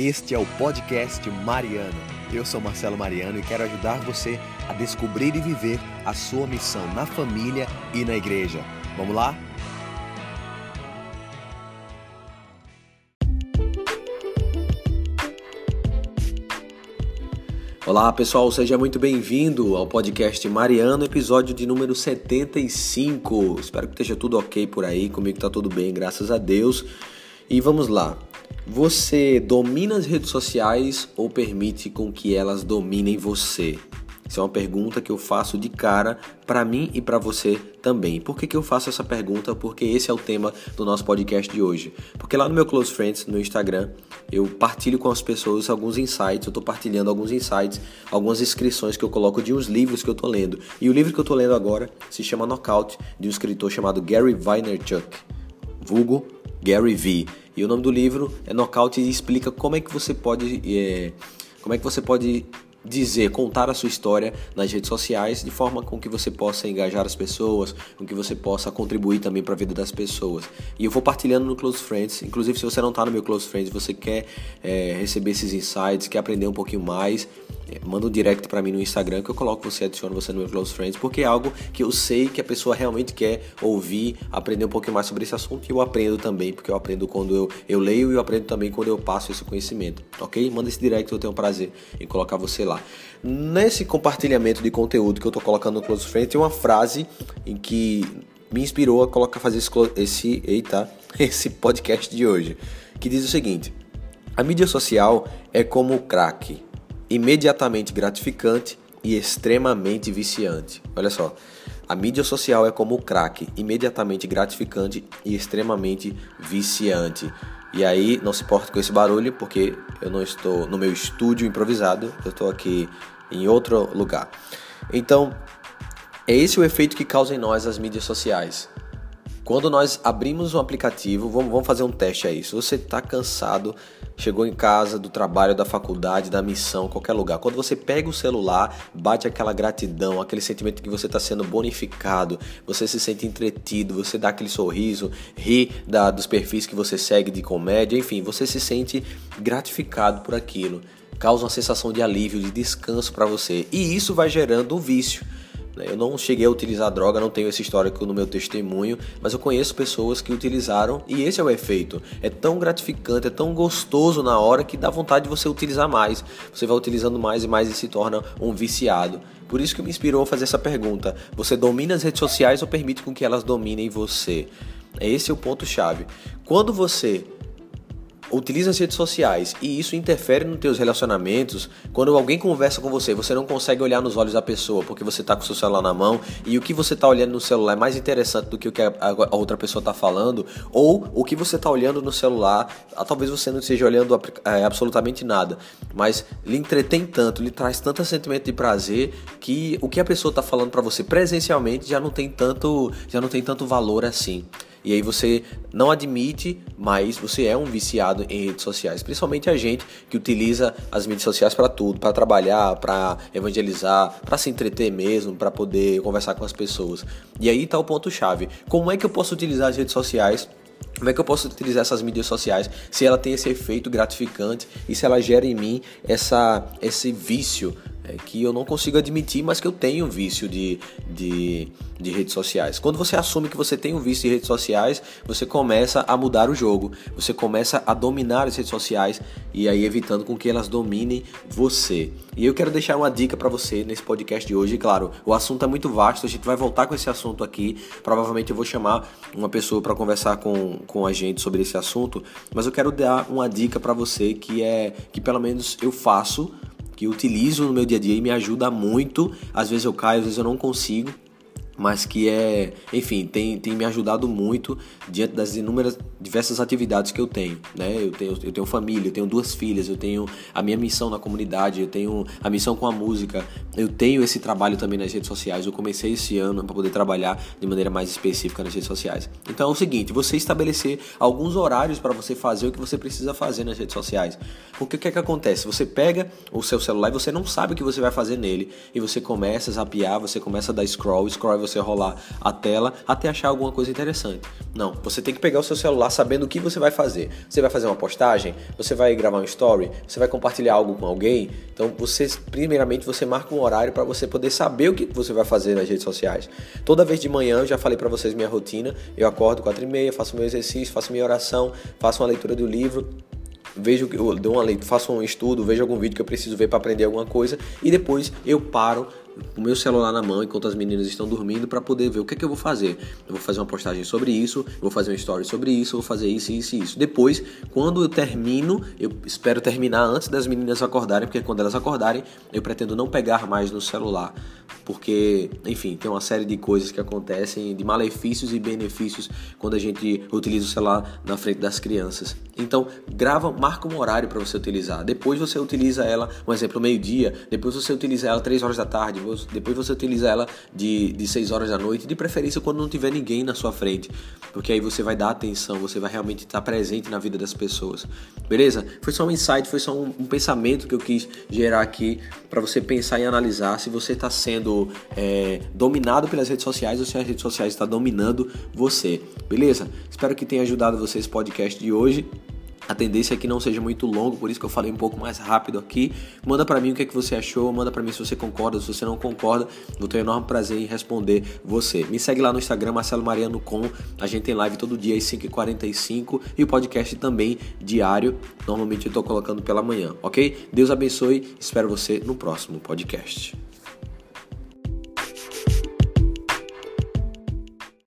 Este é o podcast Mariano. Eu sou Marcelo Mariano e quero ajudar você a descobrir e viver a sua missão na família e na igreja. Vamos lá? Olá pessoal, seja muito bem-vindo ao podcast Mariano, episódio de número 75. Espero que esteja tudo ok por aí, comigo tá tudo bem, graças a Deus. E vamos lá. Você domina as redes sociais ou permite com que elas dominem você? Essa é uma pergunta que eu faço de cara para mim e para você também. Por que, que eu faço essa pergunta? Porque esse é o tema do nosso podcast de hoje. Porque lá no meu Close Friends, no Instagram, eu partilho com as pessoas alguns insights, eu estou partilhando alguns insights, algumas inscrições que eu coloco de uns livros que eu estou lendo. E o livro que eu estou lendo agora se chama Knockout, de um escritor chamado Gary Vaynerchuk, vulgo Gary V. E o nome do livro é Knockout e explica como é que você pode, é, como é que você pode dizer, contar a sua história nas redes sociais de forma com que você possa engajar as pessoas, com que você possa contribuir também para a vida das pessoas. E eu vou partilhando no Close Friends, inclusive se você não está no meu Close Friends, você quer é, receber esses insights, quer aprender um pouquinho mais, manda um direct para mim no Instagram que eu coloco você, adiciono você no meu Close Friends, porque é algo que eu sei que a pessoa realmente quer ouvir, aprender um pouquinho mais sobre esse assunto e eu aprendo também, porque eu aprendo quando eu, eu leio e eu aprendo também quando eu passo esse conhecimento, ok? Manda esse direct, eu tenho prazer em colocar você lá. Nesse compartilhamento de conteúdo que eu tô colocando no Close Friends, tem uma frase em que me inspirou a colocar fazer esse, esse, eita, esse podcast de hoje, que diz o seguinte: a mídia social é como o crack imediatamente gratificante e extremamente viciante. Olha só, a mídia social é como o crack, imediatamente gratificante e extremamente viciante. E aí, não se importe com esse barulho, porque eu não estou no meu estúdio improvisado, eu estou aqui em outro lugar. Então, é esse o efeito que causa em nós as mídias sociais. Quando nós abrimos um aplicativo, vamos, fazer um teste aí. Se você está cansado, chegou em casa, do trabalho, da faculdade, da missão, qualquer lugar. Quando você pega o celular, bate aquela gratidão, aquele sentimento que você está sendo bonificado, você se sente entretido, você dá aquele sorriso, ri da, dos perfis que você segue de comédia, enfim, você se sente gratificado por aquilo. Causa uma sensação de alívio, de descanso para você. E isso vai gerando um vício. Né? Eu não cheguei a utilizar droga, não tenho esse histórico no meu testemunho, mas eu conheço pessoas que utilizaram e esse é o efeito. É tão gratificante, é tão gostoso na hora que dá vontade de você utilizar mais. Você vai utilizando mais e mais e se torna um viciado. Por isso que me inspirou a fazer essa pergunta. Você domina as redes sociais ou permite com que elas dominem você? Esse é o ponto chave. Quando você utiliza as redes sociais e isso interfere nos teus relacionamentos, quando alguém conversa com você, você não consegue olhar nos olhos da pessoa porque você está com o seu celular na mão e o que você está olhando no celular é mais interessante do que o que a, outra pessoa está falando, ou o que você está olhando no celular, ah, talvez você não esteja olhando é, absolutamente nada, mas lhe entretém tanto, lhe traz tanto sentimento de prazer que o que a pessoa está falando para você presencialmente já não tem tanto, já não tem tanto valor assim. E aí você não admite, mas você é um viciado em redes sociais, principalmente a gente que utiliza as mídias sociais para tudo, para trabalhar, para evangelizar, para se entreter mesmo, para poder conversar com as pessoas. E aí está o ponto chave. Como é que eu posso utilizar as redes sociais como é que eu posso utilizar essas mídias sociais se ela tem esse efeito gratificante e se ela gera em mim essa, esse vício é, que eu não consigo admitir, mas que eu tenho vício de, de, de, redes sociais. Quando você assume que você tem um vício de redes sociais, você começa a mudar o jogo, você começa a dominar as redes sociais e aí evitando com que elas dominem você. E eu quero deixar uma dica para você nesse podcast de hoje. Claro, o assunto é muito vasto, a gente vai voltar com esse assunto aqui. Provavelmente eu vou chamar uma pessoa para conversar com, com a gente sobre esse assunto, mas eu quero dar uma dica para você que é que pelo menos eu faço que utilizo no meu dia a dia e me ajuda muito. Às vezes eu caio, às vezes eu não consigo, mas que é, enfim, tem, tem me ajudado muito diante das inúmeras, diversas atividades que eu tenho, né? Eu tenho, eu tenho família, eu tenho duas filhas, eu tenho a minha missão na comunidade, eu tenho a missão com a música, eu tenho esse trabalho também nas redes sociais. Eu comecei esse ano para poder trabalhar de maneira mais específica nas redes sociais. Então é o seguinte, você estabelecer alguns horários para você fazer o que você precisa fazer nas redes sociais. Porque o que é que acontece? Você pega o seu celular e você não sabe o que você vai fazer nele e você começa a zapear, você começa a dar scroll, scroll você rolar a tela até achar alguma coisa interessante. Não, você tem que pegar o seu celular sabendo o que você vai fazer. Você vai fazer uma postagem, você vai gravar um story, você vai compartilhar algo com alguém. Então, você primeiramente você marca um horário para você poder saber o que você vai fazer nas redes sociais. Toda vez de manhã, eu já falei para vocês minha rotina, eu acordo 4 e meia, faço meu exercício, faço minha oração, faço uma leitura do livro, vejo eu dou uma leitura, faço um estudo, vejo algum vídeo que eu preciso ver para aprender alguma coisa e depois eu paro o meu celular na mão enquanto as meninas estão dormindo para poder ver o que é que eu vou fazer. Eu vou fazer uma postagem sobre isso, vou fazer uma story sobre isso, vou fazer isso, isso e isso. Depois, quando eu termino, eu espero terminar antes das meninas acordarem, porque quando elas acordarem, eu pretendo não pegar mais no celular porque, enfim, tem uma série de coisas que acontecem, de malefícios e benefícios quando a gente utiliza o celular na frente das crianças. Então, grava, marca um horário para você utilizar. Depois você utiliza ela, um exemplo, meio-dia. Depois você utiliza ela 3 horas da tarde. Depois você utiliza ela de, de 6 horas da noite. De preferência quando não tiver ninguém na sua frente. Porque aí você vai dar atenção, você vai realmente estar presente na vida das pessoas. Beleza? Foi só um insight, foi só um, um pensamento que eu quis gerar aqui para você pensar e analisar se você está sendo é, dominado pelas redes sociais ou se as redes sociais estão dominando você. Beleza? Espero que tenha ajudado você esse podcast de hoje. A tendência é que não seja muito longo, por isso que eu falei um pouco mais rápido aqui. Manda para mim o que, é que você achou, manda para mim se você concorda, se você não concorda. Vou ter um enorme prazer em responder você. Me segue lá no Instagram, Marcelo Mariano Com. A gente tem live todo dia às 5h45 e o podcast também diário. Normalmente eu estou colocando pela manhã, ok? Deus abençoe. Espero você no próximo podcast.